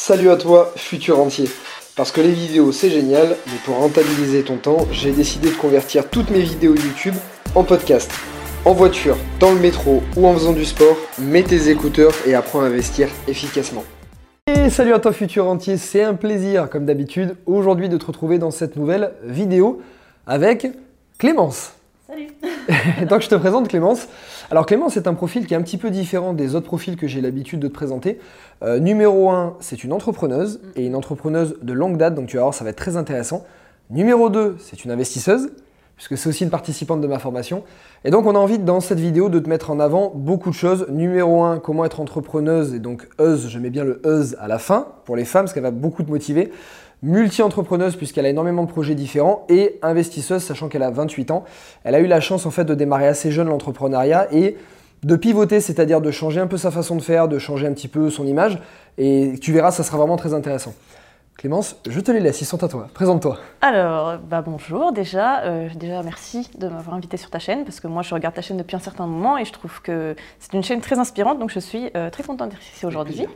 Salut à toi, futur entier. Parce que les vidéos c'est génial, mais pour rentabiliser ton temps, j'ai décidé de convertir toutes mes vidéos YouTube en podcast. En voiture, dans le métro ou en faisant du sport, mets tes écouteurs et apprends à investir efficacement. Et salut à toi futur entier, c'est un plaisir comme d'habitude aujourd'hui de te retrouver dans cette nouvelle vidéo avec Clémence. Salut Donc je te présente Clémence. Alors Clémence est un profil qui est un petit peu différent des autres profils que j'ai l'habitude de te présenter. Euh, numéro 1, c'est une entrepreneuse et une entrepreneuse de longue date, donc tu vas voir, ça va être très intéressant. Numéro 2, c'est une investisseuse, puisque c'est aussi une participante de ma formation. Et donc on a envie dans cette vidéo de te mettre en avant beaucoup de choses. Numéro 1, comment être entrepreneuse, et donc euse, je mets bien le euse à la fin pour les femmes, parce qu'elle va beaucoup te motiver multi-entrepreneuse puisqu'elle a énormément de projets différents et investisseuse sachant qu'elle a 28 ans. Elle a eu la chance en fait de démarrer assez jeune l'entrepreneuriat et de pivoter, c'est-à-dire de changer un peu sa façon de faire, de changer un petit peu son image et tu verras, ça sera vraiment très intéressant. Clémence, je te les laisse, ils sont à toi. Présente-toi. Alors, bah bonjour déjà. Euh, déjà, merci de m'avoir invité sur ta chaîne parce que moi, je regarde ta chaîne depuis un certain moment et je trouve que c'est une chaîne très inspirante, donc je suis euh, très contente d'être ici aujourd'hui.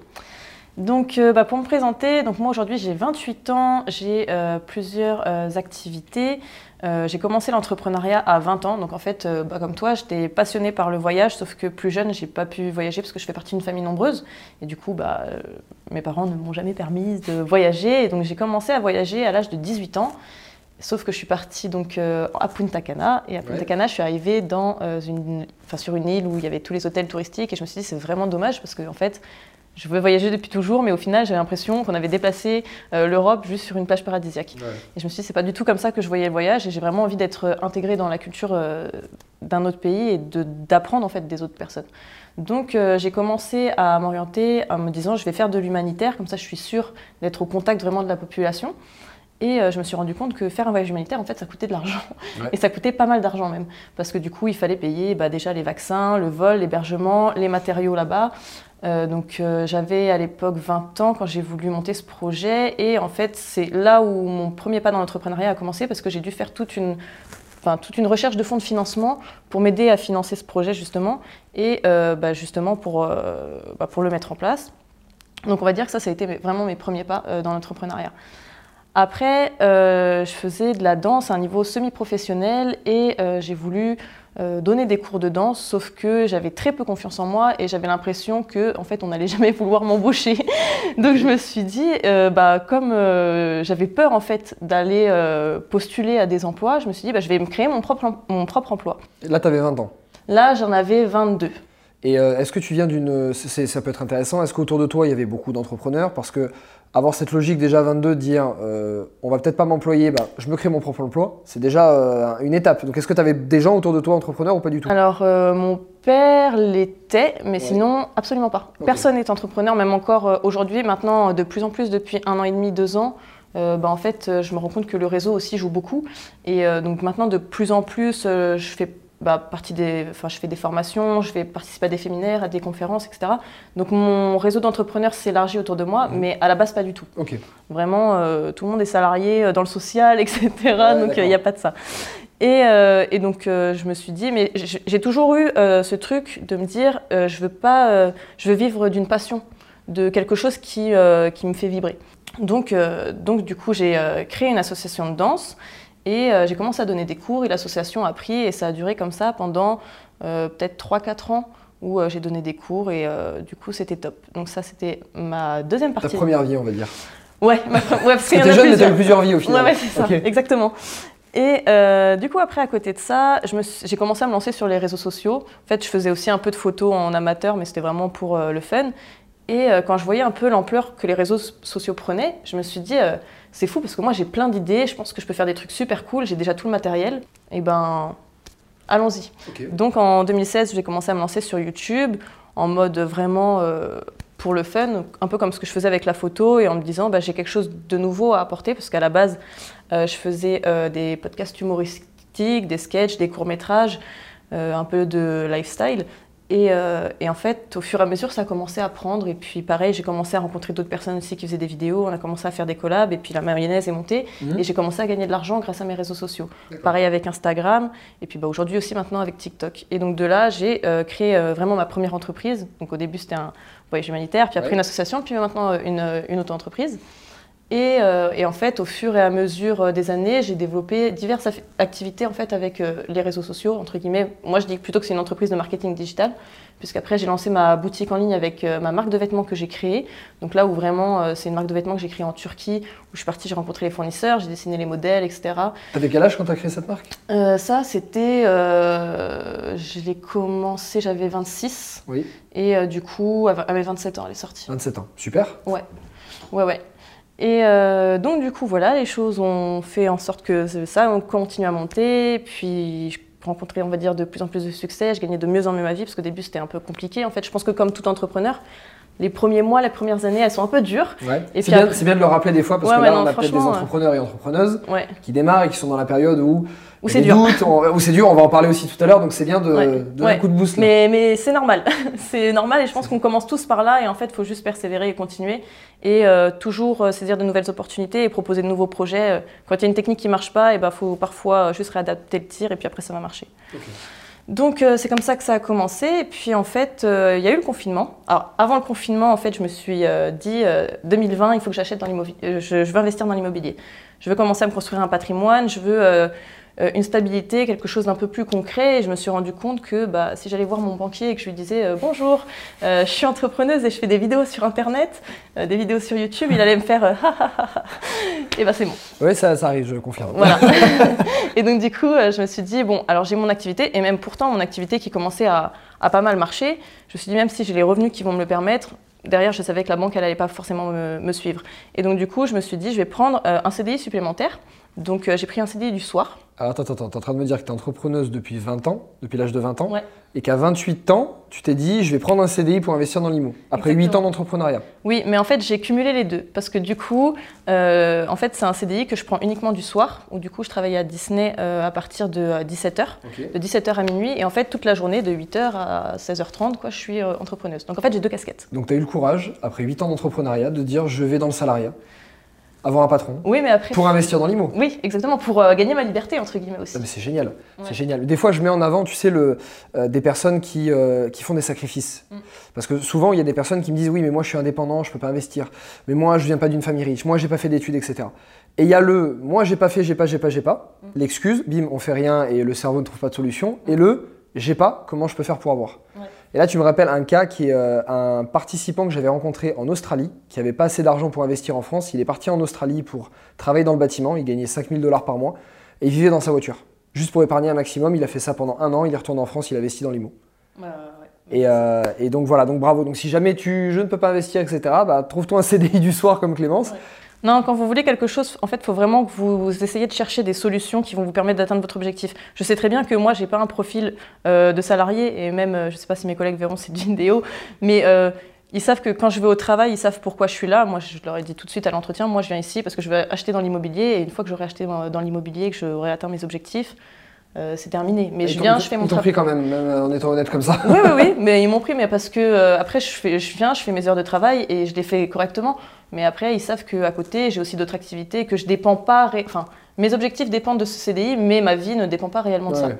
Donc, euh, bah, pour me présenter, donc moi aujourd'hui j'ai 28 ans, j'ai euh, plusieurs euh, activités. j'ai commencé l'entrepreneuriat à 20 ans, donc en fait, bah, comme toi, j'étais passionnée par le voyage, sauf que plus jeune, j'ai pas pu voyager parce que je fais partie d'une famille nombreuse, et du coup, bah, mes parents ne m'ont jamais permis de voyager, et donc j'ai commencé à voyager à l'âge de 18 ans. Sauf que je suis partie donc à Punta Cana. Et à Punta Cana, je suis arrivée dans une, sur une île où il y avait tous les hôtels touristiques. Et je me suis dit c'est vraiment dommage parce que en fait je voulais voyager depuis toujours, mais au final, j'avais l'impression qu'on avait déplacé euh, l'Europe juste sur une plage paradisiaque. Et je me suis dit, c'est pas du tout comme ça que je voyais le voyage, et j'ai vraiment envie d'être euh, intégrée dans la culture euh, d'un autre pays et d'apprendre en fait des autres personnes. Donc j'ai commencé à m'orienter en me disant, je vais faire de l'humanitaire, comme ça je suis sûre d'être au contact vraiment de la population. Et je me suis rendu compte que faire un voyage humanitaire, en fait, ça coûtait de l'argent. Et ça coûtait pas mal d'argent même. Parce que du coup, il fallait payer bah, déjà les vaccins, le vol, l'hébergement, les matériaux là-bas. Euh, donc euh, j'avais à l'époque 20 ans quand j'ai voulu monter ce projet et en fait c'est là où mon premier pas dans l'entrepreneuriat a commencé parce que j'ai dû faire toute une, enfin, toute une recherche de fonds de financement pour m'aider à financer ce projet justement et euh, bah, justement pour, bah, pour le mettre en place. Donc on va dire que ça, ça a été vraiment mes premiers pas dans l'entrepreneuriat. Après, je faisais de la danse à un niveau semi-professionnel et j'ai voulu euh, donner des cours de danse, sauf que j'avais très peu confiance en moi et j'avais l'impression que en fait on n'allait jamais vouloir m'embaucher. Donc je me suis dit, euh, bah, comme euh, j'avais peur en fait d'aller postuler à des emplois, je me suis dit bah, je vais me créer mon propre, mon propre emploi. là tu avais 20 ans Là j'en avais 22. Et est-ce que tu viens d'une... Ça peut être intéressant, est-ce qu'autour de toi il y avait beaucoup d'entrepreneurs? Parce que avoir cette logique déjà 22 de dire euh, on va peut-être pas m'employer, bah, je me crée mon propre emploi, c'est déjà euh, une étape. Donc est-ce que tu avais des gens autour de toi entrepreneurs ou pas du tout? Alors euh, mon père l'était, mais sinon absolument pas. Personne n'est entrepreneur, même encore aujourd'hui, maintenant de plus en plus depuis un an et demi, deux ans. bah, en fait, je me rends compte que le réseau aussi joue beaucoup. Et donc maintenant, de plus en plus, je fais bah, partie des, enfin, je fais des formations, je vais participer à des séminaires, à des conférences, etc. Donc mon réseau d'entrepreneurs s'élargit autour de moi, mhm. mais à la base pas du tout. Vraiment, euh, tout le monde est salarié euh, dans le social, etc. donc il n'y a pas de ça. Et, euh, et donc je me suis dit, mais j'ai toujours eu ce truc de me dire, je veux pas, je veux vivre d'une passion, de quelque chose qui, qui me fait vibrer. Donc, donc du coup, j'ai créé une association de danse. Et euh, j'ai commencé à donner des cours et l'association a pris et ça a duré comme ça pendant euh, peut-être 3-4 ans où euh, j'ai donné des cours et du coup c'était top. Donc ça c'était ma deuxième partie. Ta première vie on va dire. Ouais, ma... ouais parce, que t'es jeune mais eu plusieurs vies au final. Ouais, ouais c'est ça, exactement. Et du coup, après, à côté de ça, j'ai commencé à me lancer sur les réseaux sociaux. En fait, je faisais aussi un peu de photos en amateur, mais c'était vraiment pour le fun. Et quand je voyais un peu l'ampleur que les réseaux sociaux prenaient, je me suis dit, c'est fou parce que moi j'ai plein d'idées, je pense que je peux faire des trucs super cool, j'ai déjà tout le matériel. Et ben, allons-y. Donc en 2016, j'ai commencé à me lancer sur YouTube en mode vraiment euh, pour le fun, un peu comme ce que je faisais avec la photo et en me disant bah, j'ai quelque chose de nouveau à apporter parce qu'à la base, euh, je faisais euh, des podcasts humoristiques, des sketchs, des courts-métrages, un peu de lifestyle. Euh, et, en fait, au fur et à mesure, ça a commencé à prendre. Et puis, pareil, j'ai commencé à rencontrer d'autres personnes aussi qui faisaient des vidéos. On a commencé à faire des collabs. Et puis, la mayonnaise est montée. Mhm. Et j'ai commencé à gagner de l'argent grâce à mes réseaux sociaux. Pareil avec Instagram. Et puis, bah, aujourd'hui aussi, maintenant, avec TikTok. Et donc, de là, j'ai euh, créé euh, vraiment ma première entreprise. Donc, au début, c'était un voyage humanitaire. Puis après, une association. Puis maintenant, une, une auto-entreprise. Euh, et, en fait, au fur et à mesure euh, des années, j'ai développé diverses activités en fait avec euh, les réseaux sociaux entre guillemets. Moi, je dis plutôt que c'est une entreprise de marketing digital, puisqu'après j'ai lancé ma boutique en ligne avec ma marque de vêtements que j'ai créée. Donc là où vraiment, c'est une marque de vêtements que j'ai créée en Turquie, où je suis partie, j'ai rencontré les fournisseurs, j'ai dessiné les modèles, etc. T'avais quel âge quand tu as créé cette marque? Ça, c'était, je l'ai commencé, j'avais 26. Oui. Et du coup, à mes 27 ans, elle est sortie. 27 ans, super. Ouais. Ouais, ouais. Et euh, donc, du coup, voilà, les choses ont fait en sorte que ça, on continue à monter. Puis, je rencontrais, on va dire, de plus en plus de succès. Je gagnais de mieux en mieux ma vie parce qu'au début, c'était un peu compliqué. En fait, je pense que comme tout entrepreneur, les premiers mois, les premières années, elles sont un peu dures. Ouais. C'est bien, bien, de le rappeler des fois parce que là, on a peut-être des entrepreneurs et entrepreneuses qui démarrent et qui sont dans la période où c'est dur. Ou c'est dur, on va en parler aussi tout à l'heure, donc c'est bien de donner un coup de boost. Mais, mais c'est normal, c'est normal et je pense qu'on commence tous par là et en fait il faut juste persévérer et continuer et euh, toujours euh, saisir de nouvelles opportunités et proposer de nouveaux projets. Euh, quand il y a une technique qui ne marche pas, il ben, faut parfois juste réadapter le tir et puis après ça va marcher. Donc c'est comme ça que ça a commencé. Et puis en fait, il y a eu le confinement. Alors avant le confinement, en fait, je me suis dit 2020, il faut que j'achète dans l'immobilier. Je, je, veux investir dans l'immobilier. Je veux commencer à me construire un patrimoine. Je veux euh, une stabilité, quelque chose d'un peu plus concret. Et je me suis rendu compte que bah, si j'allais voir mon banquier et que je lui disais euh, bonjour, euh, je suis entrepreneuse et je fais des vidéos sur Internet, des vidéos sur YouTube, il allait me faire et bah c'est bon. Oui, ça, ça arrive, je confirme. Voilà. et donc du coup, je me suis dit bon, alors j'ai mon activité et même pourtant mon activité qui commençait à, à pas mal marcher. Je me suis dit même si j'ai les revenus qui vont me le permettre, derrière, je savais que la banque, elle n'allait pas forcément me, me, suivre. Et donc, du coup, je me suis dit, je vais prendre un CDI supplémentaire. Donc, j'ai pris un CDI du soir. Alors attends, attends, tu es en train de me dire que tu es entrepreneuse depuis 20 ans, depuis l'âge de 20 ans, et qu'à 28 ans, tu t'es dit, je vais prendre un CDI pour investir dans l'IMO, après 8 ans d'entrepreneuriat. Oui, mais en fait, j'ai cumulé les deux, parce que du coup, euh, en fait, c'est un CDI que je prends uniquement du soir, où du coup, je travaille à Disney euh, à partir de 17h, euh, de 17h à minuit, et en fait, toute la journée, de 8h à 16h30, quoi, je suis entrepreneuse. Donc en fait, j'ai deux casquettes. Donc tu as eu le courage, après 8 ans d'entrepreneuriat, de dire, je vais dans le salariat avoir un patron. Oui, mais après. Pour investir dans l'IMO. Oui, exactement, pour euh, gagner ma liberté, entre guillemets aussi. mais c'est génial. C'est génial. Des fois, je mets en avant, tu sais, le, euh, des personnes qui, euh, qui font des sacrifices. Mm. Parce que souvent, il y a des personnes qui me disent Oui, mais moi, je suis indépendant, je ne peux pas investir. Mais moi, je viens pas d'une famille riche. Moi, j'ai pas fait d'études, etc. Et il y a le Moi, j'ai pas fait, j'ai pas, j'ai pas, j'ai pas. Mm. L'excuse, bim, on fait rien et le cerveau ne trouve pas de solution. Et le J'ai pas, comment je peux faire pour avoir? Et là, tu me rappelles un cas qui est euh, un participant que j'avais rencontré en Australie, qui avait pas assez d'argent pour investir en France. Il est parti en Australie pour travailler dans le bâtiment. Il gagnait 5000 dollars par mois et il vivait dans sa voiture. Juste pour épargner un maximum. Il a fait ça pendant un an. Il est retourné en France. Il a investi dans l'IMO. Euh, et, donc voilà, donc bravo. Donc si jamais tu, je ne peux pas investir, etc., bah, trouve-toi un CDI du soir comme Clémence. Non, quand vous voulez quelque chose, en fait, il faut vraiment que vous essayiez de chercher des solutions qui vont vous permettre d'atteindre votre objectif. Je sais très bien que moi, je n'ai pas un profil euh, de salarié, et même, euh, je ne sais pas si mes collègues verront cette vidéo, mais euh, ils savent que quand je vais au travail, ils savent pourquoi je suis là. Moi, je leur ai dit tout de suite à l'entretien, moi, je viens ici parce que je vais acheter dans l'immobilier, et une fois que j'aurai acheté dans, l'immobilier, que j'aurai atteint mes objectifs, c'est terminé. Mais je viens, je fais mon travail. Ils t'ont pris quand même, même, en étant honnête comme ça. Oui, oui, oui. Mais ils m'ont pris, mais parce que après, je, fais, je viens, je fais mes heures de travail et je les fais correctement. Mais après, ils savent qu'à côté, j'ai aussi d'autres activités, que je dépends pas. Enfin, mes objectifs dépendent de ce CDI, mais ma vie ne dépend pas réellement de ça.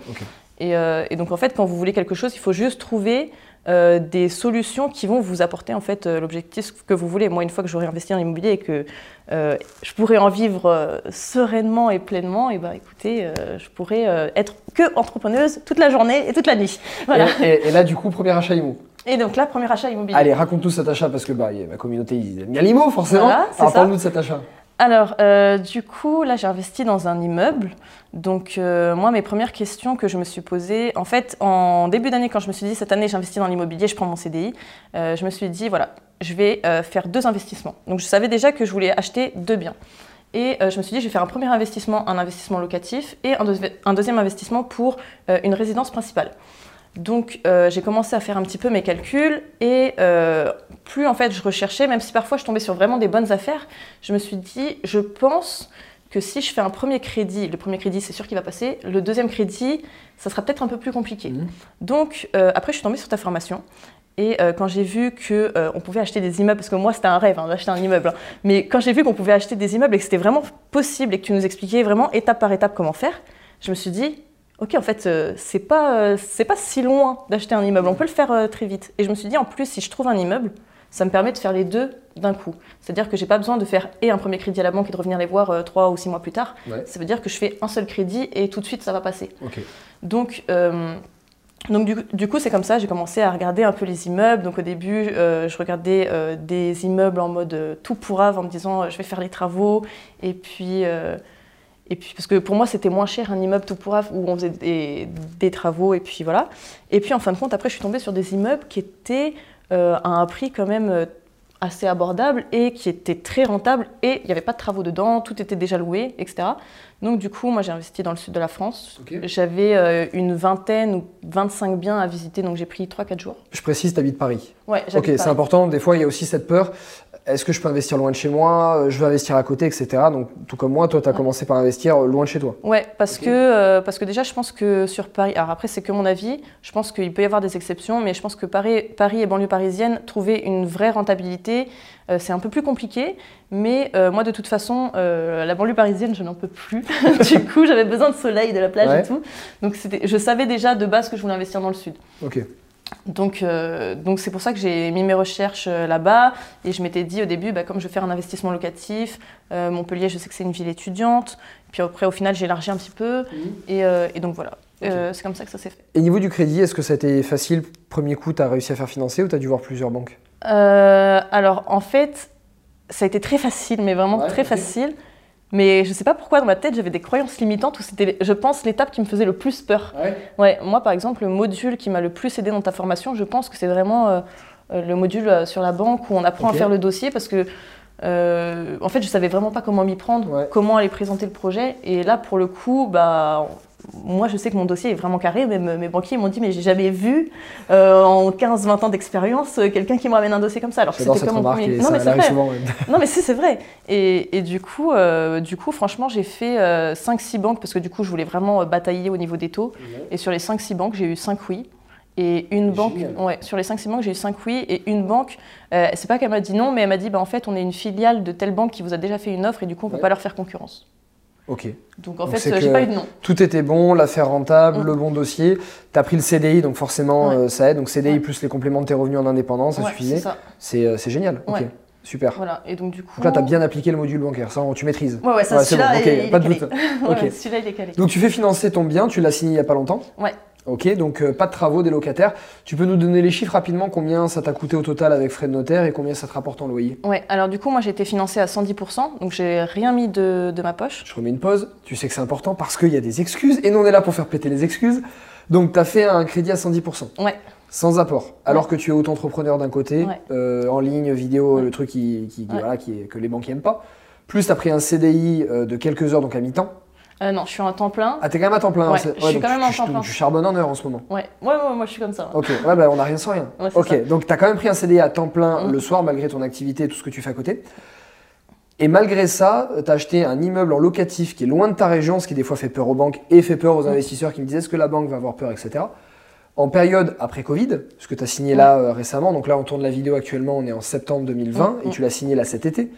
Euh, et, donc, en fait, quand vous voulez quelque chose, il faut juste trouver euh, des solutions qui vont vous apporter en fait euh, l'objectif que vous voulez. Moi, une fois que j'aurai investi en immobilier et que je pourrai en vivre sereinement et pleinement, et bah écoutez, je pourrais être que entrepreneuse toute la journée et toute la nuit. Et, là, du coup, premier achat immo. Et donc là, premier achat immobilier. Allez, raconte-nous cet achat parce que bah, ma communauté, ils aiment bien l'IMO forcément. Voilà, parle-nous de cet achat. Alors, euh, du coup, là, j'ai investi dans un immeuble. Donc, euh, moi, mes premières questions que je me suis posées, en fait, en début d'année, quand je me suis dit, cette année, j'investis dans l'immobilier, je prends mon CDI, euh, je me suis dit, voilà, je vais faire deux investissements. Donc, je savais déjà que je voulais acheter deux biens. Et je me suis dit, je vais faire un premier investissement, un investissement locatif, et un deuxième investissement pour une résidence principale. Donc euh, j'ai commencé à faire un petit peu mes calculs et euh, plus en fait je recherchais, même si parfois je tombais sur vraiment des bonnes affaires, je me suis dit, je pense que si je fais un premier crédit, le premier crédit c'est sûr qu'il va passer, le deuxième crédit, ça sera peut-être un peu plus compliqué. Mhm. Donc euh, après je suis tombée sur ta formation et euh, quand j'ai vu que euh, on pouvait acheter des immeubles, parce que moi c'était un rêve hein, d'acheter un immeuble, hein, mais quand j'ai vu qu'on pouvait acheter des immeubles et que c'était vraiment possible et que tu nous expliquais vraiment étape par étape comment faire, je me suis dit ok en fait euh, c'est pas euh, c'est pas si loin d'acheter un immeuble, on peut le faire euh, très vite. Et je me suis dit en plus si je trouve un immeuble, ça me permet de faire les deux d'un coup. C'est-à-dire que j'ai pas besoin de faire et un premier crédit à la banque et de revenir les voir euh, trois ou six mois plus tard. Ouais. Ça veut dire que je fais un seul crédit et tout de suite ça va passer. Donc, donc du, du coup, c'est comme ça, j'ai commencé à regarder un peu les immeubles. Donc au début, euh, je regardais euh, des immeubles en mode euh, tout pourrave en me disant je vais faire les travaux. Et puis, et puis parce que pour moi, c'était moins cher un immeuble tout pourrave où on faisait des, des travaux et puis voilà. Et puis en fin de compte, après, je suis tombée sur des immeubles qui étaient euh, à un prix quand même euh, assez abordable et qui étaient très rentables et il n'y avait pas de travaux dedans, tout était déjà loué, etc. Donc du coup, moi j'ai investi dans le sud de la France. J'avais euh, une vingtaine ou 25 biens à visiter, donc j'ai pris 3-4 jours. Je précise, tu habites Paris. Ouais, Ok, c'est important. Des fois, il y a aussi cette peur. Est-ce que je peux investir loin de chez moi Euh, Je veux investir à côté, etc. Donc, tout comme moi, toi, tu as Ouais. commencé par investir euh, loin de chez toi. Ouais, parce, que, euh, parce que déjà, je pense que sur Paris, alors après, c'est que mon avis, je pense qu'il peut y avoir des exceptions, mais je pense que Paris, Paris et banlieue parisienne, trouver une vraie rentabilité, euh, c'est un peu plus compliqué. Mais euh, moi, de toute façon, euh, la banlieue parisienne, je n'en peux plus. du coup, j'avais besoin de soleil, de la plage Ouais. et tout. Donc, c'était- je savais déjà de base que je voulais investir dans le sud. Ok. Donc, euh, donc c'est pour ça que j'ai mis mes recherches euh, là-bas et je m'étais dit au début, bah, comme je veux faire un investissement locatif, euh, Montpellier, je sais que c'est une ville étudiante. Puis après, au final, j'ai élargi un petit peu et, euh, et donc voilà. C'est comme ça que ça s'est fait. Et niveau du crédit, est-ce que ça a été facile Premier coup, tu as réussi à faire financer ou tu as dû voir plusieurs banques? Alors en fait, ça a été très facile, mais vraiment Ouais, très facile. Mais je sais pas pourquoi dans ma tête j'avais des croyances limitantes où c'était, je pense, l'étape qui me faisait le plus peur. Ouais. Ouais, moi par exemple, le module qui m'a le plus aidé dans ta formation, je pense que c'est vraiment euh, euh, le module euh, sur la banque où on apprend à faire le dossier parce que euh, en fait je savais vraiment pas comment m'y prendre, Ouais. comment aller présenter le projet. Et là pour le coup, bah moi je sais que mon dossier est vraiment carré, même mes banquiers m'ont dit mais j'ai jamais vu euh, en 15-20 ans d'expérience euh, quelqu'un qui me ramène un dossier comme ça. Alors c'était pas mon premier. Non mais c'est vrai. Non mais c'est vrai. Et, et du, coup, euh, du coup, franchement, j'ai fait 5-6 banques parce que du coup, je voulais vraiment batailler au niveau des taux. Et sur les 5-6 banques, j'ai eu 5 oui. Et une banque, ouais, sur les 5-6 banques, j'ai eu 5 oui. Et une banque, euh, c'est pas qu'elle m'a dit non, mais elle m'a dit bah, en fait, on est une filiale de telle banque qui vous a déjà fait une offre et du coup, on peut Ouais. pas leur faire concurrence. Ok. Donc en Donc, fait, euh, j'ai pas eu de non. Tout était bon, l'affaire rentable, Mm. le bon dossier. Tu as pris le CDI, donc forcément Ouais. euh, ça aide. Donc CDI Ouais. plus les compléments de tes revenus en indépendance, ça Ouais, suffisait. c'est euh, c'est génial. Ok. Super. Voilà. Et donc du coup. Donc là, tu as bien appliqué le module bancaire. Ça, tu maîtrises. Ouais, ouais, ça, celui-là, bon, ok, il, il pas est de doute. Ouais, Ok. celui-là, il est calé. Donc tu fais financer ton bien, tu l'as signé il y a pas longtemps Ouais. Ok, donc euh, pas de travaux des locataires. Tu peux nous donner les chiffres rapidement, combien ça t'a coûté au total avec frais de notaire et combien ça te rapporte en loyer? Ouais, alors du coup, moi j'ai été financée à 110%, donc j'ai rien mis de, de ma poche. Je remets une pause, tu sais que c'est important parce qu'il y a des excuses et nous on est là pour faire péter les excuses. Donc tu as fait un crédit à 110%. Ouais. Sans apport, alors que tu es auto-entrepreneur d'un côté, Ouais. euh, en ligne, vidéo, Ouais. le truc qui, qui- qui- Ouais. voilà, qui est- que les banques n'aiment pas. Plus tu as pris un CDI euh, de quelques heures, donc à mi-temps. Euh, non, je suis en temps plein. Ah, t'es quand même à temps plein. Ouais, hein, je suis quand même en temps plein. Tu charbonnes en heure en ce moment. Ouais, ouais, ouais, moi je suis comme ça. Ok, ouais, bah, on n'a rien sans rien. Ouais, ok, ça. donc tu as quand même pris un CDI à temps plein Mm. le soir, malgré ton activité et tout ce que tu fais à côté. Et malgré ça, tu as acheté un immeuble en locatif qui est loin de ta région, ce qui des fois fait peur aux banques et fait peur aux Mm. investisseurs qui me disaient est-ce que la banque va avoir peur, etc. En période après Covid, ce que tu as signé là euh, récemment, donc là on tourne la vidéo actuellement, on est en septembre 2020 Mm, et tu l'as signé là cet été.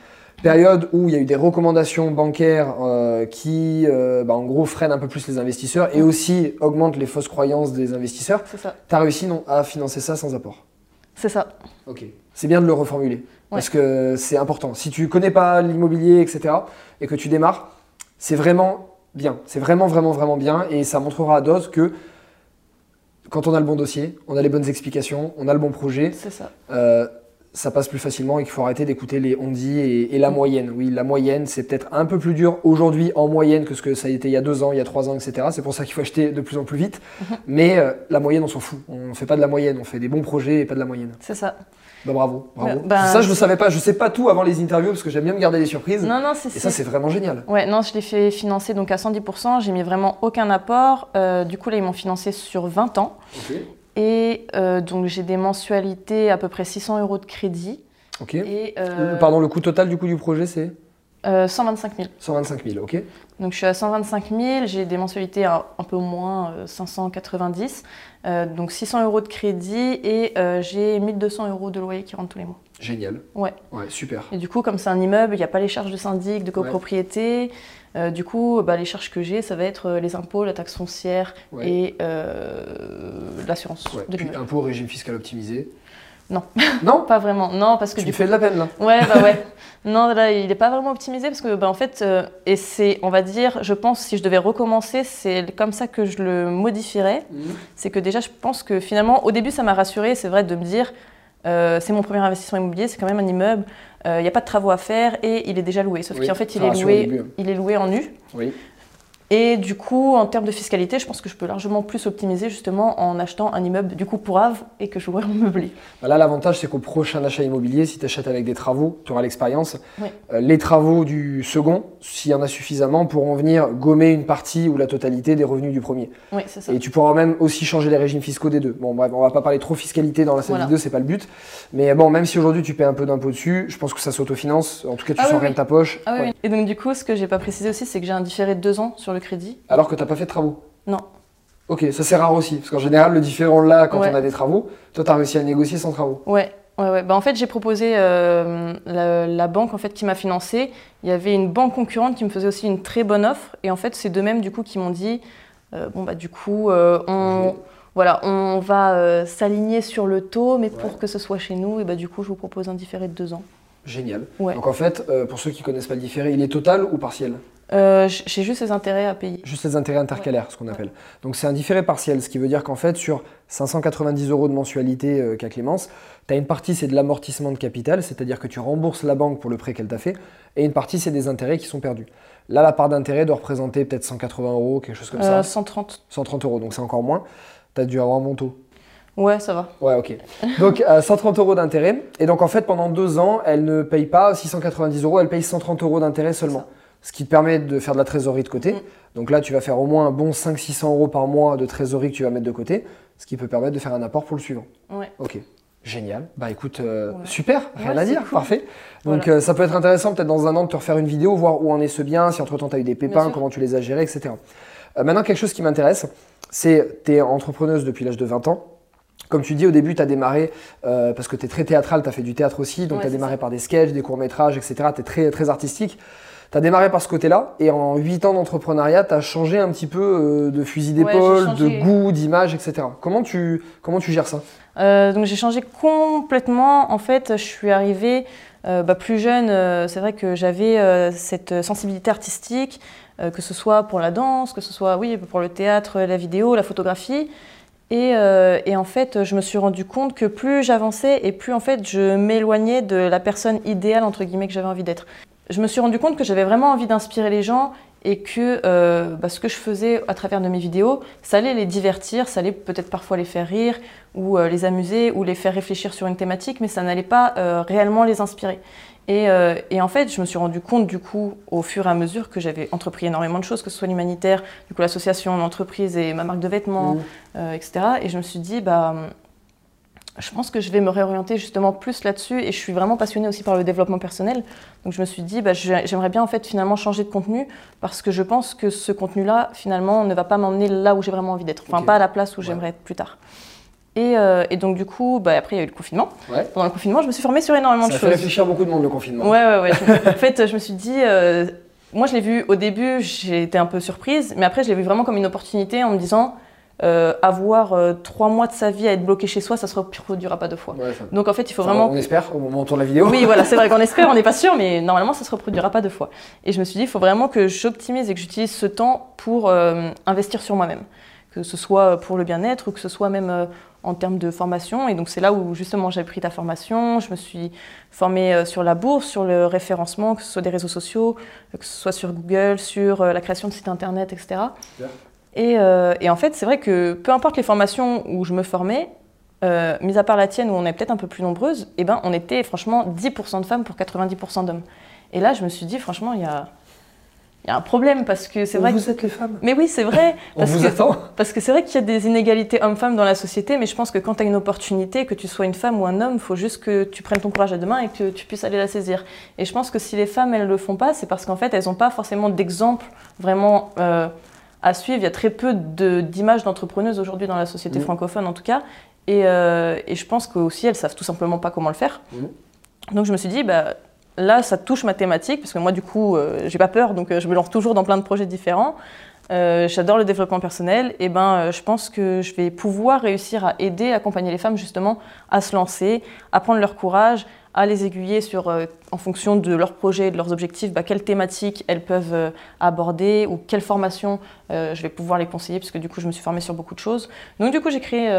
Période où il y a eu des recommandations bancaires euh, qui, euh, bah, en gros, freinent un peu plus les investisseurs et Mm. aussi augmentent les fausses croyances des investisseurs. C'est ça. Tu as réussi non, à financer ça sans apport. C'est ça. Ok. C'est bien de le reformuler. Parce que c'est important. Si tu connais pas l'immobilier, etc., et que tu démarres, c'est vraiment bien. C'est vraiment, vraiment, vraiment bien. Et ça montrera à d'autres que quand on a le bon dossier, on a les bonnes explications, on a le bon projet, C'est ça. euh, ça passe plus facilement et qu'il faut arrêter d'écouter les on dit et, et la moyenne. Oui, la moyenne, c'est peut-être un peu plus dur aujourd'hui en moyenne que ce que ça a été il y a deux ans, il y a trois ans, etc. C'est pour ça qu'il faut acheter de plus en plus vite. Mais euh, la moyenne, on s'en fout. On ne fait pas de la moyenne, on fait des bons projets et pas de la moyenne. C'est ça. Bah bravo, bravo. Bah, ça, je ne savais pas. Je sais pas tout avant les interviews parce que j'aime bien me garder des surprises. Non, non, c'est et ça, c'est vraiment génial. Ouais, non, je l'ai fait financer donc à 110%. J'ai mis vraiment aucun apport. Euh, du coup, là, ils m'ont financé sur 20 ans. Et euh, donc, j'ai des mensualités à peu près 600 euros de crédit. Ok. Et, euh, Pardon, le coût total du coup du projet, c'est? Euh, 125 000. 125 000, ok. Donc je suis à 125 000, j'ai des mensualités un, un peu moins, euh, 590. Euh, donc 600 euros de crédit et j'ai 1200 euros de loyer qui rentrent tous les mois. Génial. Ouais. Ouais, super. Et du coup, comme c'est un immeuble, il n'y a pas les charges de syndic, de copropriété. Euh, du coup, bah, les charges que j'ai, ça va être euh, les impôts, la taxe foncière Ouais. et euh, l'assurance Ouais. de Puis régime fiscal optimisé. Non. Non Pas vraiment, non, parce que Tu du me fais de la peine là. Ouais, bah ouais. Non, là, il n'est pas vraiment optimisé parce que, bah, en fait, euh, et c'est, on va dire, je pense, si je devais recommencer, c'est comme ça que je le modifierais. C'est que déjà, je pense que finalement, au début, ça m'a rassuré, c'est vrai, de me dire, euh, c'est mon premier investissement immobilier, c'est quand même un immeuble, il n'y a pas de travaux à faire et il est déjà loué. Sauf Oui, qu'en fait, il est, loué, il est loué en nu. Oui. Et du coup, en termes de fiscalité, je pense que je peux largement plus optimiser justement en achetant un immeuble du coup pour Ave et que je louerai en meublé. Bah Là, l'avantage, c'est qu'au prochain achat immobilier, si tu achètes avec des travaux, tu auras l'expérience. Oui. Euh, les travaux du second, s'il y en a suffisamment, pourront venir gommer une partie ou la totalité des revenus du premier. Oui, c'est ça. Et tu pourras même aussi changer les régimes fiscaux des deux. Bon, bref, on va pas parler trop fiscalité dans cette Voilà. vidéo, c'est pas le but. Mais bon, même si aujourd'hui tu paies un peu d'impôt dessus, je pense que ça s'autofinance. En tout cas, tu Ah oui, rien de ta poche. Ah Ouais. oui. Et donc du coup, ce que j'ai pas précisé aussi, c'est que j'ai un différé de deux ans sur le crédit. Alors que t'as pas fait de travaux. Non. Ok, ça c'est rare aussi. Parce qu'en général, le différent là, quand Ouais. on a des travaux, toi, tu as réussi à négocier sans travaux. Ouais. Ouais, ouais. Bah, en fait, j'ai proposé euh, la, la banque en fait qui m'a financé. Il y avait une banque concurrente qui me faisait aussi une très bonne offre. Et en fait, c'est d'eux-mêmes du coup qui m'ont dit, euh, bon bah du coup, euh, on, voilà, on va s'aligner sur le taux, mais pour que ce soit chez nous, et bah du coup, je vous propose un différé de deux ans. Génial. Ouais. Donc en fait, pour ceux qui connaissent pas le différé, il est total ou partiel? Euh, j'ai juste les intérêts à payer. Juste les intérêts intercalaires, ce qu'on appelle. Donc c'est un différé partiel, ce qui veut dire qu'en fait, sur 590 euros de mensualité euh, qu'a Clémence, tu as une partie, c'est de l'amortissement de capital, c'est-à-dire que tu rembourses la banque pour le prêt qu'elle t'a fait, et une partie, c'est des intérêts qui sont perdus. Là, la part d'intérêt doit représenter peut-être 180 euros, quelque chose comme Euh, ça. 130. 130 euros, donc c'est encore moins. Tu as dû avoir un bon taux. Ouais, ça va. Ouais, ok. Donc, euh, 130 euros d'intérêt. Et donc, en fait, pendant deux ans, elle ne paye pas 690 euros, elle paye 130 euros d'intérêt seulement. Ce qui te permet de faire de la trésorerie de côté. Mm. Donc là, tu vas faire au moins un bon 500-600 euros par mois de trésorerie que tu vas mettre de côté, ce qui peut permettre de faire un apport pour le suivant. Ouais. Ok. Génial. Bah écoute, euh, Ouais. super, rien Ouais, à dire, cool. parfait. Donc Voilà. euh, ça peut être intéressant peut-être dans un an de te refaire une vidéo, voir où en est ce bien, si entre-temps tu as eu des pépins, comment tu les as gérés, etc. Euh, maintenant, quelque chose qui m'intéresse, c'est tu es entrepreneuse depuis l'âge de 20 ans. Comme tu dis au début, tu as démarré, parce que tu es très théâtral, tu as fait du théâtre aussi, donc tu as démarré ça. par des sketchs, des courts-métrages, etc. Tu es très, très artistique. Tu as démarré par ce côté-là, et en 8 ans d'entrepreneuriat, tu as changé un petit peu euh, de fusil Ouais, d'épaule, de goût, d'image, etc. Comment tu, comment tu gères ça? Euh, donc j'ai changé complètement. En fait, je suis arrivée euh, bah, plus jeune. euh, c'est vrai que j'avais cette sensibilité artistique, que ce soit pour la danse, que ce soit oui pour le théâtre, la vidéo, la photographie. Et, euh, et en fait, je me suis rendu compte que plus j'avançais et plus en fait je m'éloignais de la personne idéale entre guillemets que j'avais envie d'être. Je me suis rendu compte que j'avais vraiment envie d'inspirer les gens et que euh, bah, ce que je faisais à travers de mes vidéos, ça allait les divertir, ça allait peut-être parfois les faire rire ou euh, les amuser ou les faire réfléchir sur une thématique, mais ça n'allait pas euh, réellement les inspirer. Et, et en fait, je me suis rendu compte du coup, au fur et à mesure que j'avais entrepris énormément de choses, que ce soit l'humanitaire, du coup l'association, l'entreprise et ma marque de vêtements, Mmh. etc. Et je me suis dit, bah, je pense que je vais me réorienter justement plus là-dessus. Et je suis vraiment passionnée aussi par le développement personnel. Donc je me suis dit, bah, j'aimerais bien en fait finalement changer de contenu parce que je pense que ce contenu-là, finalement, ne va pas m'emmener là où j'ai vraiment envie d'être. Enfin, pas à la place où Ouais. j'aimerais être plus tard. Et, euh, et donc du coup, bah, après il y a eu le confinement. Ouais. Pendant le confinement, je me suis formée sur énormément Ça de fait choses. réfléchir beaucoup de monde le confinement. Ouais, ouais, ouais. En fait, je me suis dit, euh, moi je l'ai vu au début, j'ai été un peu surprise, mais après je l'ai vu vraiment comme une opportunité en me disant, euh, avoir euh, trois mois de sa vie à être bloqué chez soi, ça se reproduira pas deux fois. Ouais, ça- Donc en fait, il faut Enfin, vraiment On espère au moment où on tourne la vidéo. oui, voilà, c'est vrai qu'on espère, on n'est pas sûr, mais normalement, ça se reproduira pas deux fois. Et je me suis dit, il faut vraiment que j'optimise et que j'utilise ce temps pour euh, investir sur moi-même, que ce soit pour le bien-être ou que ce soit même en termes de formation. Et donc c'est là où justement j'ai pris ta formation. Je me suis formée sur la bourse, sur le référencement, que ce soit des réseaux sociaux, que ce soit sur Google, sur la création de sites internet, etc. Super. Et, euh, et en fait, c'est vrai que peu importe les formations où je me formais, euh, mis à part la tienne où on est peut-être un peu plus nombreuses, eh ben, on était franchement 10% de femmes pour 90% d'hommes. Et là, je me suis dit, franchement, il y a, y a un problème parce que c'est vrai vous que... êtes les femmes. Mais oui, c'est vrai. On parce vous que... attend. Parce que c'est vrai qu'il y a des inégalités hommes-femmes dans la société, mais je pense que quand tu as une opportunité, que tu sois une femme ou un homme, il faut juste que tu prennes ton courage à deux mains et que tu puisses aller la saisir. Et je pense que si les femmes, elles le font pas, c'est parce qu'en fait, elles n'ont pas forcément d'exemple vraiment euh, à suivre. Il y a très peu de- d'images d'entrepreneuses aujourd'hui dans la société Mhm. francophone, en tout cas. Et, euh, et je pense qu'aussi, elles savent tout simplement pas comment le faire. Mhm. Donc je me suis dit, bah, là, ça touche ma thématique, parce que moi, du coup, euh, j'ai pas peur, donc euh, je me lance toujours dans plein de projets différents. Euh, J'adore le développement personnel, et ben, je pense que je vais pouvoir réussir à aider, accompagner les femmes justement à se lancer, à prendre leur courage, à les aiguiller sur, euh, en fonction de leurs projets, de leurs objectifs, bah, quelles thématiques elles peuvent euh, aborder ou quelles formations euh, je vais pouvoir les conseiller, parce que du coup, je me suis formée sur beaucoup de choses. Donc, du coup, j'ai créé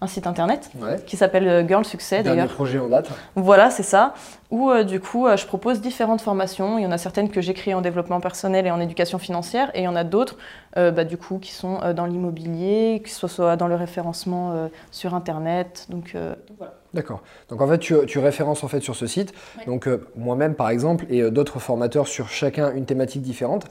un site internet Ouais. qui s'appelle euh, Girl Dernier d'ailleurs. projet en date. Voilà, c'est ça. Où euh, du coup, euh, je propose différentes formations. Il y en a certaines que j'ai créées en développement personnel et en éducation financière, et il y en a d'autres, euh, bah, du coup, qui sont dans l'immobilier, que ce soit dans le référencement sur Internet. Donc voilà. D'accord. Donc en fait, tu, tu références en fait sur ce site. Ouais. Donc euh, moi-même par exemple et euh, d'autres formateurs sur chacun une thématique différente.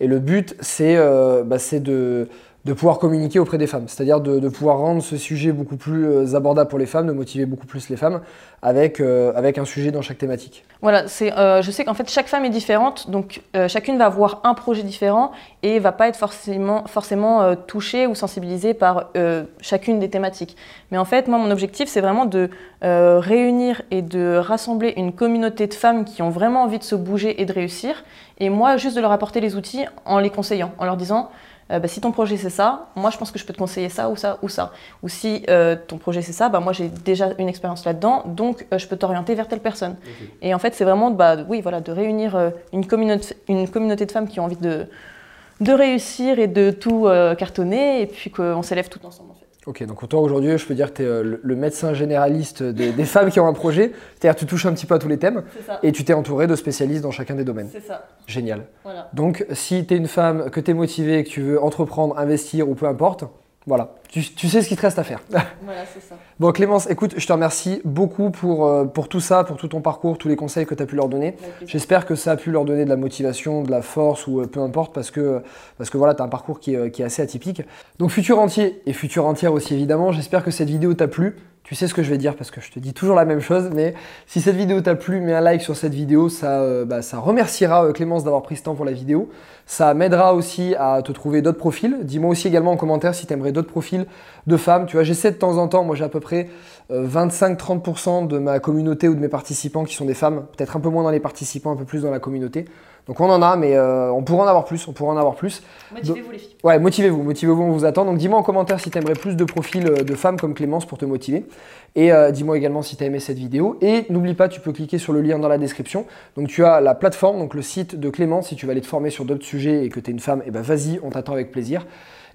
Et le but, c'est euh, bah, c'est de, de pouvoir communiquer auprès des femmes, c'est-à-dire de, pouvoir rendre ce sujet beaucoup plus euh, abordable pour les femmes, de motiver beaucoup plus les femmes avec, euh, un sujet dans chaque thématique. Voilà, c'est, euh, je sais qu'en fait chaque femme est différente, donc chacune va avoir un projet différent et va pas être forcément, forcément touchée ou sensibilisée par chacune des thématiques. Mais en fait, moi, mon objectif, c'est vraiment de réunir et de rassembler une communauté de femmes qui ont vraiment envie de se bouger et de réussir, et moi, juste de leur apporter les outils en les conseillant, en leur disant. Euh, bah, si ton projet c'est ça, moi je pense que je peux te conseiller ça ou ça ou ça. Ou si euh, ton projet c'est ça, bah, moi j'ai déjà une expérience là-dedans, donc euh, je peux t'orienter vers telle personne. Et en fait, c'est vraiment bah, oui, voilà, de réunir une, communauté, une communauté de femmes qui ont envie de, de réussir et de tout cartonner, et puis qu'on s'élève tout ensemble. Ok, donc toi aujourd'hui, je peux dire que tu es le, le médecin généraliste des, des femmes qui ont un projet, c'est-à-dire que tu touches un petit peu à tous les thèmes ça. et tu t'es entouré de spécialistes dans chacun des domaines. C'est ça. Génial. Voilà. Donc, si tu es une femme, que tu es motivée, que tu veux entreprendre, investir ou peu importe, voilà, tu, tu sais ce qu'il te reste à faire. Voilà, c'est ça. bon, Clémence, écoute, je te remercie beaucoup pour, euh, pour tout ça, pour tout ton parcours, tous les conseils que tu as pu leur donner. J'espère que ça a pu leur donner de la motivation, de la force ou euh, peu importe parce que, parce que voilà, tu as un parcours qui est, euh, qui est assez atypique. Donc futur entier et futur entière aussi évidemment, j'espère que cette vidéo t'a plu. Tu sais ce que je vais dire parce que je te dis toujours la même chose, mais si cette vidéo t'a plu, mets un like sur cette vidéo, ça, euh, bah, ça remerciera euh, Clémence d'avoir pris ce temps pour la vidéo. Ça m'aidera aussi à te trouver d'autres profils. Dis-moi aussi également en commentaire si tu aimerais d'autres profils de femmes. Tu vois, j'essaie de temps en temps, moi j'ai à peu près euh, 25-30% de ma communauté ou de mes participants qui sont des femmes, peut-être un peu moins dans les participants, un peu plus dans la communauté. Donc on en a, mais euh, on pourrait en avoir plus, on pourrait en avoir plus. Motivez-vous les filles. Ouais, motivez-vous, motivez-vous, on vous attend. Donc dis-moi en commentaire si tu aimerais plus de profils euh, de femmes comme Clémence pour te motiver. Et euh, dis-moi également si tu as aimé cette vidéo. Et n'oublie pas, tu peux cliquer sur le lien dans la description. Donc tu as la plateforme, donc le site de Clémence. Si tu veux aller te former sur d'autres sujets et que tu es une femme, et ben vas-y, on t'attend avec plaisir.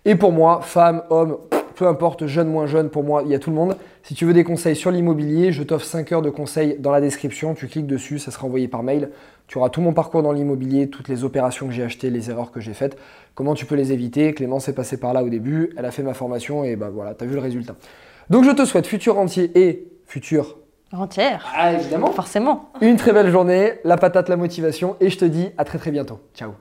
Et pour moi, femme, homme, peu importe, jeune, moins jeune, pour moi, il y a tout le monde. Si tu veux des conseils sur l'immobilier, je t'offre 5 heures de conseils dans la description. Tu cliques dessus, ça sera envoyé par mail. Tu auras tout mon parcours dans l'immobilier, toutes les opérations que j'ai achetées, les erreurs que j'ai faites, comment tu peux les éviter? Clémence est passée par là au début, elle a fait ma formation et bah voilà, tu as vu le résultat. Donc je te souhaite futur entier et futur. Entière. Ah évidemment. Forcément. Une très belle journée, la patate, la motivation et je te dis à très très bientôt. Ciao.